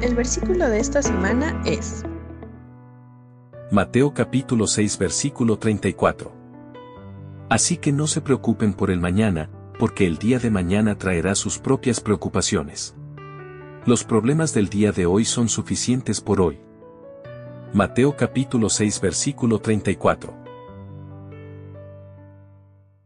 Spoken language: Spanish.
El versículo de esta semana es Mateo capítulo 6 versículo 34. Así que no se preocupen por el mañana, porque el día de mañana traerá sus propias preocupaciones. Los problemas del día de hoy son suficientes por hoy. Mateo capítulo 6 versículo 34.